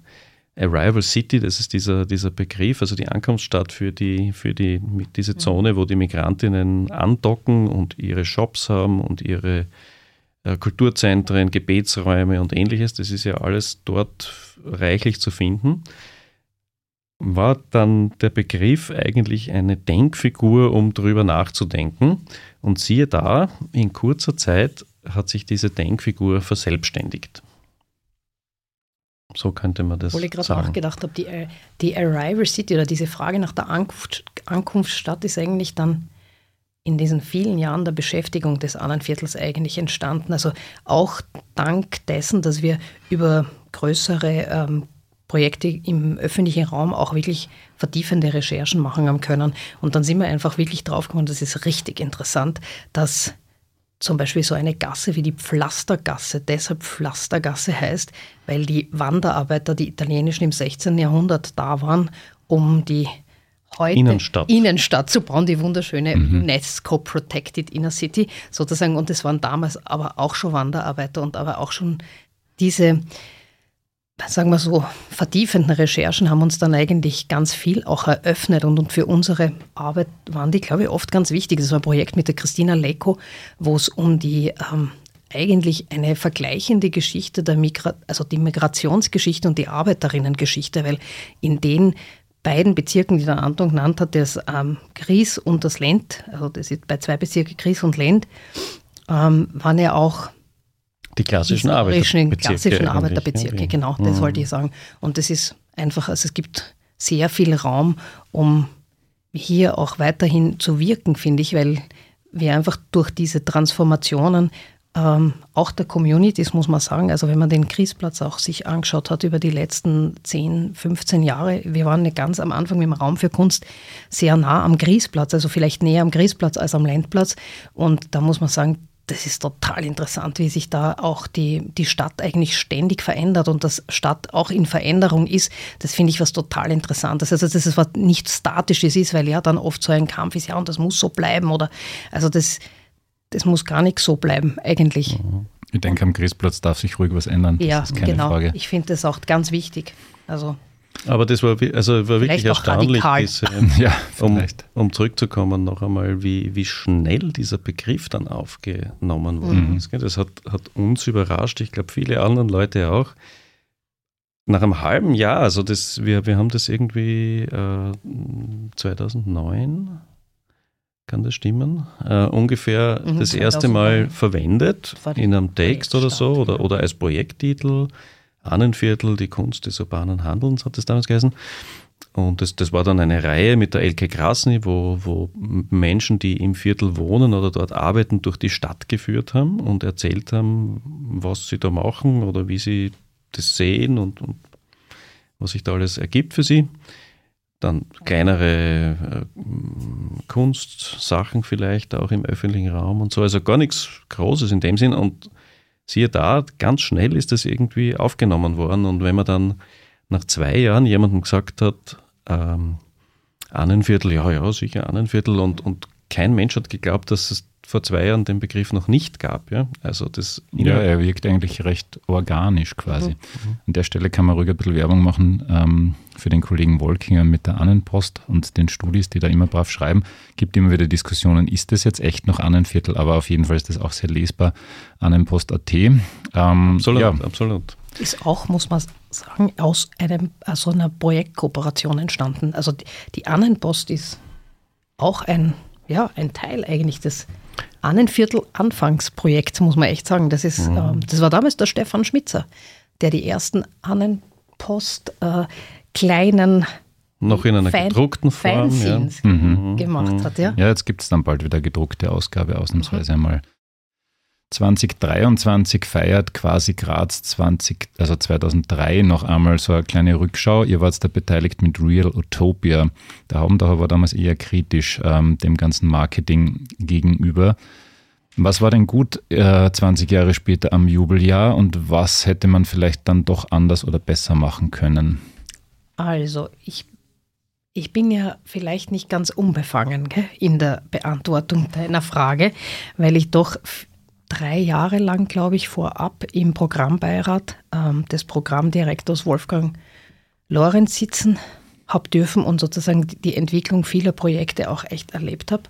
Arrival City, das ist dieser, dieser Begriff, also die Ankunftsstadt für, die, für die, diese mhm. Zone, wo die Migrantinnen andocken und ihre Shops haben und ihre äh, Kulturzentren, Gebetsräume und ähnliches. Das ist ja alles dort reichlich zu finden. War dann der Begriff eigentlich eine Denkfigur, um darüber nachzudenken. Und siehe da, in kurzer Zeit hat sich diese Denkfigur verselbstständigt. So könnte man das Obwohl ich gerade nachgedacht habe, die, äh, die Arrival City oder diese Frage nach der Ankunft, Ankunftsstadt ist eigentlich dann in diesen vielen Jahren der Beschäftigung des Annenviertels eigentlich entstanden. Also auch dank dessen, dass wir über größere ähm, Projekte im öffentlichen Raum auch wirklich vertiefende Recherchen machen haben können. Und dann sind wir einfach wirklich draufgekommen, das ist richtig interessant, dass zum Beispiel so eine Gasse wie die Pflastergasse deshalb Pflastergasse heißt, weil die Wanderarbeiter, die italienischen im 16. Jahrhundert da waren, um die heute Innenstadt, Innenstadt zu bauen, die wunderschöne mhm. UNESCO Protected Inner City sozusagen. Und es waren damals aber auch schon Wanderarbeiter und aber auch schon diese, sagen wir so, vertiefenden Recherchen haben uns dann eigentlich ganz viel auch eröffnet und, und für unsere Arbeit waren die, glaube ich, oft ganz wichtig. Das war ein Projekt mit der Christina Leko, wo es um die ähm, eigentlich eine vergleichende Geschichte der Migra also die Migrationsgeschichte und die Arbeiterinnengeschichte, weil in den beiden Bezirken, die der Anton genannt hat, das ähm, Gries und das Lend, also das ist bei zwei Bezirke Gries und Lend, ähm, waren ja auch die klassischen Arbeiterbezirke. Klassischen Arbeiterbezirke, genau, das mhm. wollte ich sagen. Und das ist einfach, also es gibt sehr viel Raum, um hier auch weiterhin zu wirken, finde ich, weil wir einfach durch diese Transformationen ähm, auch der Communities, muss man sagen. Also wenn man den Kriesplatz auch sich angeschaut hat über die letzten 10, 15 Jahre, wir waren ganz am Anfang mit dem Raum für Kunst sehr nah am Griesplatz, also vielleicht näher am Griesplatz als am Landplatz. Und da muss man sagen, das ist total interessant, wie sich da auch die, die Stadt eigentlich ständig verändert und dass Stadt auch in Veränderung ist. Das finde ich was total Interessantes. Also, dass es was nicht Statisches ist, weil ja dann oft so ein Kampf ist, ja, und das muss so bleiben oder, also das, das muss gar nicht so bleiben, eigentlich. Ich denke, am Griesplatz darf sich ruhig was ändern. Das ja, genau. Frage. Ich finde das auch ganz wichtig. Also aber das war, also war wirklich erstaunlich, diese, ja, um, um, zurückzukommen noch einmal, wie, wie schnell dieser Begriff dann aufgenommen worden mhm. ist. Das hat, hat uns überrascht, ich glaube viele anderen Leute auch. Nach einem halben Jahr, also das, wir, wir haben das irgendwie äh, 2009 kann das stimmen? Uh, ungefähr mhm, das erste Mal verwendet in einem Text oder so oder, oder als Projekttitel. Annenviertel, die Kunst des urbanen Handelns hat das damals geheißen. Und das, das war dann eine Reihe mit der Elke Krasny, wo, wo Menschen, die im Viertel wohnen oder dort arbeiten, durch die Stadt geführt haben und erzählt haben, was sie da machen oder wie sie das sehen und, und was sich da alles ergibt für sie dann kleinere äh, Kunstsachen vielleicht auch im öffentlichen Raum und so. Also gar nichts Großes in dem Sinn. Und siehe da, ganz schnell ist das irgendwie aufgenommen worden. Und wenn man dann nach zwei Jahren jemandem gesagt hat, ähm, Annenviertel, ja, ja, sicher Annenviertel und, und kein Mensch hat geglaubt, dass es vor zwei Jahren den Begriff noch nicht gab. Ja, also das ja er wirkt eigentlich recht organisch quasi. Mhm. An der Stelle kann man ruhig ein bisschen Werbung machen ähm, für den Kollegen Wolkinger mit der Annenpost und den Studis, die da immer brav schreiben. Gibt immer wieder Diskussionen, ist das jetzt echt noch Annenviertel? Aber auf jeden Fall ist das auch sehr lesbar. Annenpost.at. Ähm, absolut, ja. absolut. Ist auch, muss man sagen, aus einem, also einer Projektkooperation entstanden. Also die, die Annenpost ist auch ein, ja, ein Teil eigentlich des Annenviertel Anfangsprojekt, muss man echt sagen. Das, ist, mhm. ähm, das war damals der Stefan Schmitzer, der die ersten Annenpost äh, kleinen noch in einer Fan gedruckten Form ja. mhm. gemacht hat. Ja, ja jetzt gibt es dann bald wieder gedruckte Ausgabe, ausnahmsweise mhm. einmal. 2023 feiert quasi Graz 20, also 2003 noch einmal so eine kleine Rückschau. Ihr wart da beteiligt mit Real Utopia. Der Haubendauer war damals eher kritisch ähm, dem ganzen Marketing gegenüber. Was war denn gut äh, 20 Jahre später am Jubeljahr und was hätte man vielleicht dann doch anders oder besser machen können? Also, ich, ich bin ja vielleicht nicht ganz unbefangen gell, in der Beantwortung deiner Frage, weil ich doch drei Jahre lang, glaube ich, vorab im Programmbeirat ähm, des Programmdirektors Wolfgang Lorenz sitzen habe dürfen und sozusagen die Entwicklung vieler Projekte auch echt erlebt habe.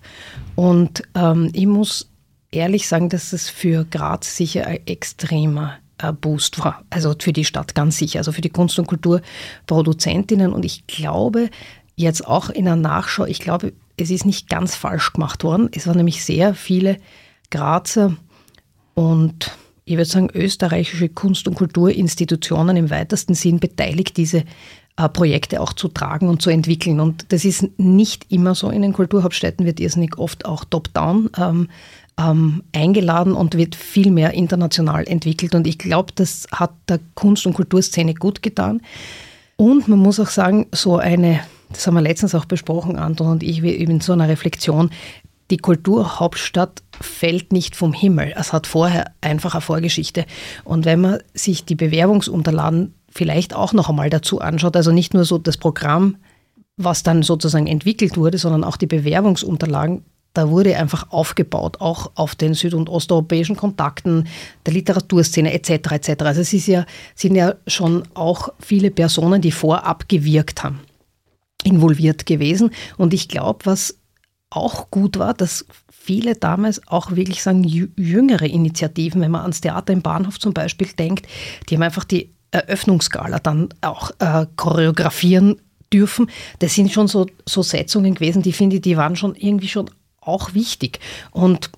Und ähm, ich muss ehrlich sagen, dass es für Graz sicher ein extremer äh, Boost war. Also für die Stadt ganz sicher, also für die Kunst- und Kulturproduzentinnen. Und ich glaube, jetzt auch in der Nachschau, ich glaube, es ist nicht ganz falsch gemacht worden. Es waren nämlich sehr viele Grazer und ich würde sagen, österreichische Kunst- und Kulturinstitutionen im weitesten Sinn beteiligt, diese äh, Projekte auch zu tragen und zu entwickeln. Und das ist nicht immer so. In den Kulturhauptstädten wird irrsinnig oft auch top-down ähm, ähm, eingeladen und wird viel mehr international entwickelt. Und ich glaube, das hat der Kunst- und Kulturszene gut getan. Und man muss auch sagen, so eine, das haben wir letztens auch besprochen, Anton und ich, in so einer Reflexion, die Kulturhauptstadt fällt nicht vom Himmel. Es hat vorher einfach eine Vorgeschichte. Und wenn man sich die Bewerbungsunterlagen vielleicht auch noch einmal dazu anschaut, also nicht nur so das Programm, was dann sozusagen entwickelt wurde, sondern auch die Bewerbungsunterlagen, da wurde einfach aufgebaut, auch auf den süd- und osteuropäischen Kontakten, der Literaturszene etc. etc. Also es ist ja, sind ja schon auch viele Personen, die vorab gewirkt haben, involviert gewesen. Und ich glaube, was auch gut war, dass viele damals auch wirklich sagen, jüngere Initiativen, wenn man ans Theater im Bahnhof zum Beispiel denkt, die haben einfach die Eröffnungsgala dann auch äh, choreografieren dürfen. Das sind schon so, so Setzungen gewesen, die finde ich, die waren schon irgendwie schon auch wichtig und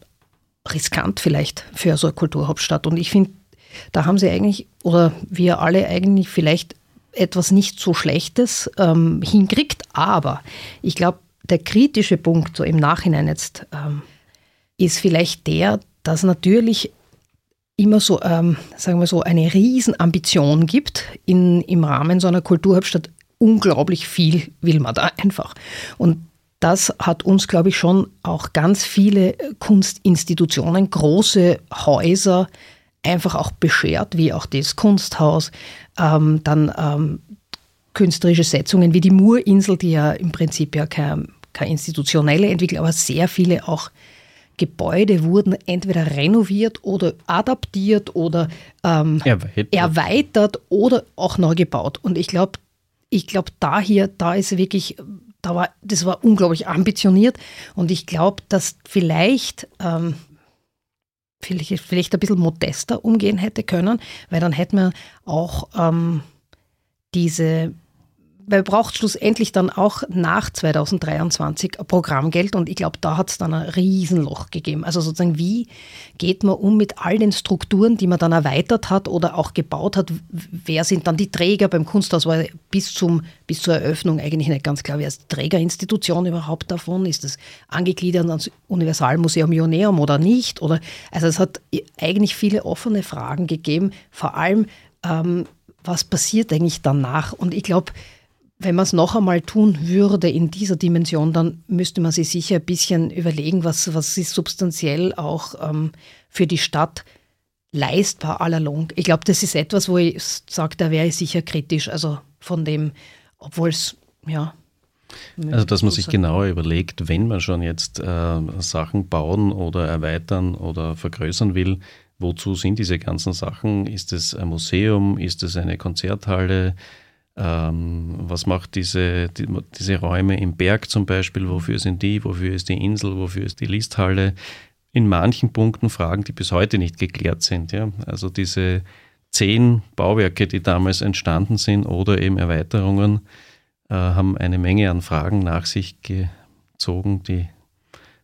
riskant vielleicht für so eine Kulturhauptstadt. Und ich finde, da haben sie eigentlich, oder wir alle eigentlich vielleicht etwas nicht so Schlechtes ähm, hinkriegt, aber ich glaube, der kritische Punkt so im Nachhinein jetzt ähm, ist vielleicht der, dass natürlich immer so, ähm, sagen wir so, eine Riesenambition gibt in, im Rahmen so einer Kulturhauptstadt. Unglaublich viel will man da einfach. Und das hat uns, glaube ich, schon auch ganz viele Kunstinstitutionen, große Häuser einfach auch beschert, wie auch das Kunsthaus, ähm, dann ähm, künstlerische Setzungen wie die Murinsel, die ja im Prinzip ja keine, keine institutionelle Entwicklung, aber sehr viele auch Gebäude wurden entweder renoviert oder adaptiert oder ähm, erweitert. erweitert. oder auch neu gebaut. Und ich glaube, ich glaube, da hier, da ist wirklich, da war, das war unglaublich ambitioniert. Und ich glaube, dass vielleicht, ähm, vielleicht, vielleicht ein bisschen modester umgehen hätte können, weil dann hätten wir auch ähm, diese weil braucht schlussendlich dann auch nach 2023 Programmgeld und ich glaube, da hat es dann ein Riesenloch gegeben. Also sozusagen, wie geht man um mit all den Strukturen, die man dann erweitert hat oder auch gebaut hat? Wer sind dann die Träger beim Kunsthaus? War bis, zum, bis zur Eröffnung eigentlich nicht ganz klar, wer ist die Trägerinstitution überhaupt davon? Ist das angegliedert ans Universalmuseum Ioneum oder nicht? Oder, also es hat eigentlich viele offene Fragen gegeben, vor allem, ähm, was passiert eigentlich danach? Und ich glaube, wenn man es noch einmal tun würde in dieser Dimension, dann müsste man sich sicher ein bisschen überlegen, was, was ist substanziell auch ähm, für die Stadt leistbar allalong. Ich glaube, das ist etwas, wo ich sage, da wäre ich sicher kritisch. Also von dem, obwohl es, ja. Also, dass man sich genauer überlegt, wenn man schon jetzt äh, Sachen bauen oder erweitern oder vergrößern will, wozu sind diese ganzen Sachen? Ist es ein Museum? Ist es eine Konzerthalle? Ähm, was macht diese, die, diese Räume im Berg zum Beispiel? Wofür sind die? Wofür ist die Insel? Wofür ist die Listhalle? In manchen Punkten Fragen, die bis heute nicht geklärt sind. Ja? Also diese zehn Bauwerke, die damals entstanden sind oder eben Erweiterungen, äh, haben eine Menge an Fragen nach sich gezogen, die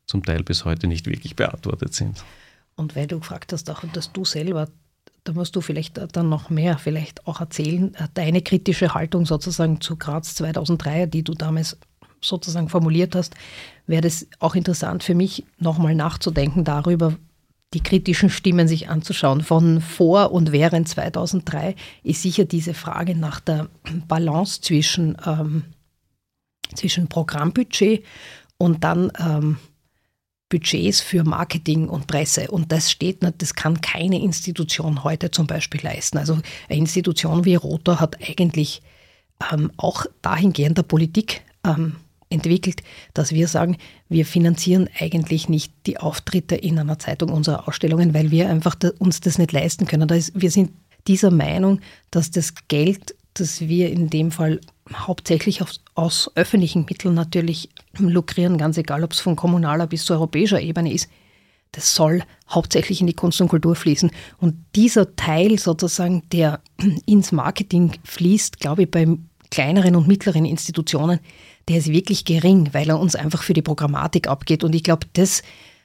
zum Teil bis heute nicht wirklich beantwortet sind. Und weil du gefragt hast, auch dass du selber da musst du vielleicht dann noch mehr vielleicht auch erzählen, äh, deine kritische Haltung sozusagen zu Graz 2003, die du damals sozusagen formuliert hast, wäre das auch interessant für mich, nochmal nachzudenken darüber, die kritischen Stimmen sich anzuschauen. Von vor und während 2003 ist sicher diese Frage nach der Balance zwischen, ähm, zwischen Programmbudget und dann ähm, Budgets für Marketing und Presse. Und das steht das kann keine Institution heute zum Beispiel leisten. Also eine Institution wie Rotor hat eigentlich ähm, auch dahingehend der Politik ähm, entwickelt, dass wir sagen, wir finanzieren eigentlich nicht die Auftritte in einer Zeitung unserer Ausstellungen, weil wir einfach da, uns das nicht leisten können. Da ist, wir sind dieser Meinung, dass das Geld, das wir in dem Fall hauptsächlich aus, aus öffentlichen Mitteln natürlich lukrieren, ganz egal, ob es von kommunaler bis zu europäischer Ebene ist, das soll hauptsächlich in die Kunst und Kultur fließen. Und dieser Teil sozusagen, der ins Marketing fließt, glaube ich, bei kleineren und mittleren Institutionen, der ist wirklich gering, weil er uns einfach für die Programmatik abgeht. Und ich glaube, das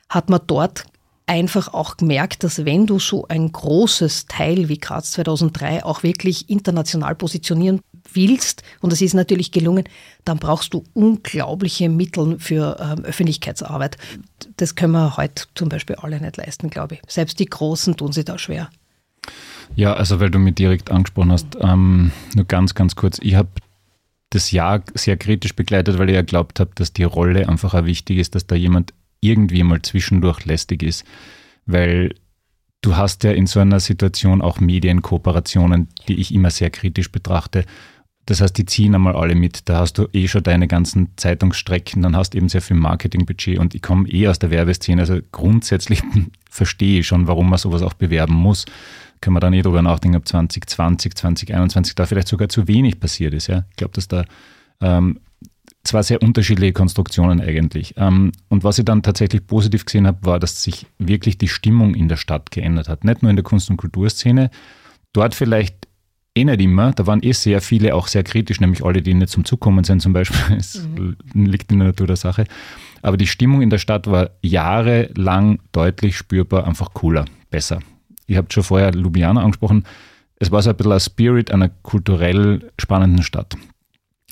hat man dort einfach auch gemerkt, dass wenn du so ein großes Teil wie Graz 2003 auch wirklich international positionieren willst, und das ist natürlich gelungen, dann brauchst du unglaubliche Mittel für ähm, Öffentlichkeitsarbeit. Das können wir heute zum Beispiel alle nicht leisten, glaube ich. Selbst die Großen tun sich da schwer. Ja, also weil du mich direkt angesprochen hast, ähm, nur ganz, ganz kurz. Ich habe das Jahr sehr kritisch begleitet, weil ich ja glaubt habe, dass die Rolle einfach auch wichtig ist, dass da jemand irgendwie mal zwischendurch lästig ist, weil du hast ja in so einer Situation auch Medienkooperationen, die ich immer sehr kritisch betrachte. Das heißt, die ziehen einmal alle mit. Da hast du eh schon deine ganzen Zeitungsstrecken, dann hast du eben sehr viel Marketingbudget und ich komme eh aus der Werbeszene. Also grundsätzlich verstehe ich schon, warum man sowas auch bewerben muss. Können wir dann eh drüber nachdenken, ob 2020, 2021 da vielleicht sogar zu wenig passiert ist. Ja? Ich glaube, dass da ähm, zwei sehr unterschiedliche Konstruktionen eigentlich. Ähm, und was ich dann tatsächlich positiv gesehen habe, war, dass sich wirklich die Stimmung in der Stadt geändert hat. Nicht nur in der Kunst- und Kulturszene. Dort vielleicht eh nicht immer. Da waren eh sehr viele auch sehr kritisch, nämlich alle, die nicht zum Zug kommen sind zum Beispiel. Es mhm. liegt in der Natur der Sache. Aber die Stimmung in der Stadt war jahrelang deutlich spürbar einfach cooler, besser. Ihr habt schon vorher Ljubljana angesprochen. Es war so ein bisschen ein Spirit einer kulturell spannenden Stadt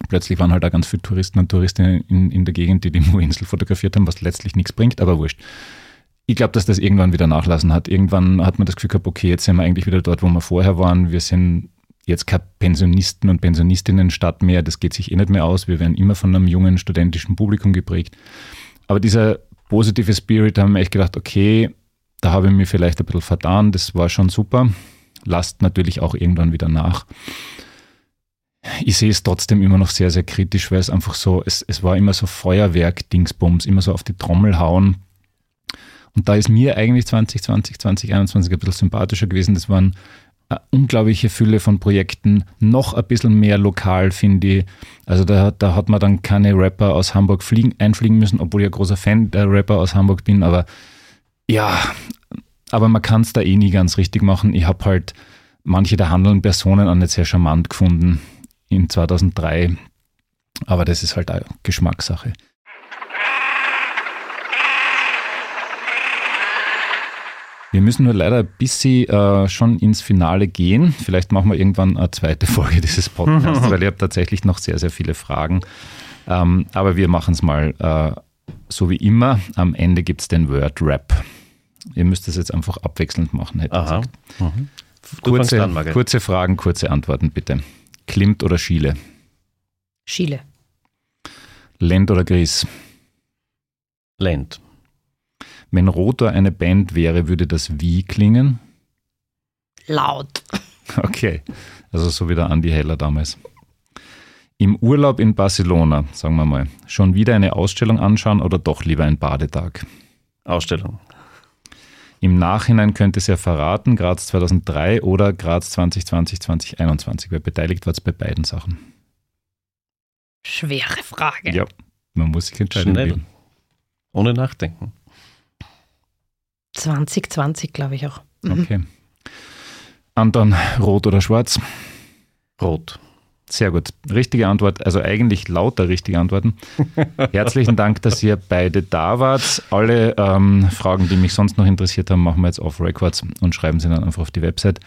plötzlich waren halt auch ganz viele Touristen und Touristinnen in, in der Gegend, die die Moinsel fotografiert haben, was letztlich nichts bringt, aber wurscht. Ich glaube, dass das irgendwann wieder nachlassen hat. Irgendwann hat man das Gefühl gehabt, okay, jetzt sind wir eigentlich wieder dort, wo wir vorher waren. Wir sind jetzt keine Pensionisten und Pensionistinnen-Stadt mehr. Das geht sich eh nicht mehr aus. Wir werden immer von einem jungen studentischen Publikum geprägt. Aber dieser positive Spirit haben wir echt gedacht, okay, da habe ich mir vielleicht ein bisschen vertan. Das war schon super. Lasst natürlich auch irgendwann wieder nach ich sehe es trotzdem immer noch sehr, sehr kritisch, weil es einfach so, es, es war immer so Feuerwerk-Dingsbums, immer so auf die Trommel hauen. Und da ist mir eigentlich 2020, 2021 ein bisschen sympathischer gewesen. Das waren unglaubliche Fülle von Projekten, noch ein bisschen mehr lokal, finde ich. Also da, da hat man dann keine Rapper aus Hamburg fliegen, einfliegen müssen, obwohl ich ein großer Fan der Rapper aus Hamburg bin, aber ja, aber man kann es da eh nie ganz richtig machen. Ich habe halt manche der handelnden Personen auch nicht sehr charmant gefunden in 2003. Aber das ist halt eine Geschmackssache. Wir müssen nur leider ein bisschen äh, schon ins Finale gehen. Vielleicht machen wir irgendwann eine zweite Folge dieses Podcasts, weil ich habe tatsächlich noch sehr, sehr viele Fragen. Ähm, aber wir machen es mal äh, so wie immer. Am Ende gibt es den Word Rap. Ihr müsst das jetzt einfach abwechselnd machen, hätte ich gesagt. Mhm. Kurze, an, kurze Fragen, kurze Antworten bitte. Klimt oder Schiele? Schiele. Lend oder Gris? Lend. Wenn Rotor eine Band wäre, würde das wie klingen? Laut. Okay, also so wie der Andi Heller damals. Im Urlaub in Barcelona, sagen wir mal, schon wieder eine Ausstellung anschauen oder doch lieber ein Badetag? Ausstellung. Im Nachhinein könnte es ja verraten, Graz 2003 oder Graz 2020, 2021. Wer beteiligt war es bei beiden Sachen? Schwere Frage. Ja, man muss sich entscheiden. Schnell. Ohne nachdenken. 2020, glaube ich auch. Mhm. Okay. Anton, rot oder schwarz? Rot. Sehr gut. Richtige Antwort, also eigentlich lauter richtige Antworten. Herzlichen Dank, dass ihr beide da wart. Alle ähm, Fragen, die mich sonst noch interessiert haben, machen wir jetzt off Records und schreiben sie dann einfach auf die Website.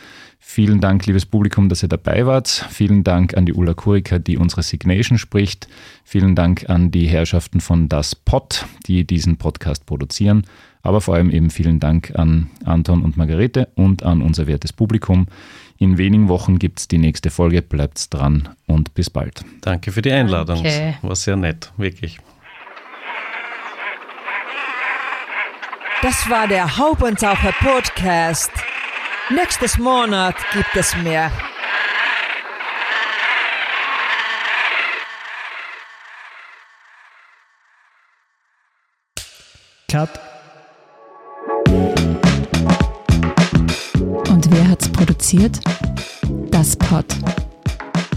Vielen Dank, liebes Publikum, dass ihr dabei wart. Vielen Dank an die Ulla Kurika, die unsere Signation spricht. Vielen Dank an die Herrschaften von Das Pod, die diesen Podcast produzieren. Aber vor allem eben vielen Dank an Anton und Margarete und an unser wertes Publikum. In wenigen Wochen gibt es die nächste Folge. Bleibt's dran und bis bald. Danke für die Einladung. Okay. War sehr nett, wirklich. Das war der Haubentaucher Podcast. Nächstes Monat gibt es mehr. Cut. Und wer hat's produziert? Das Pod.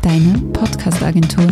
Deine Podcast-Agentur.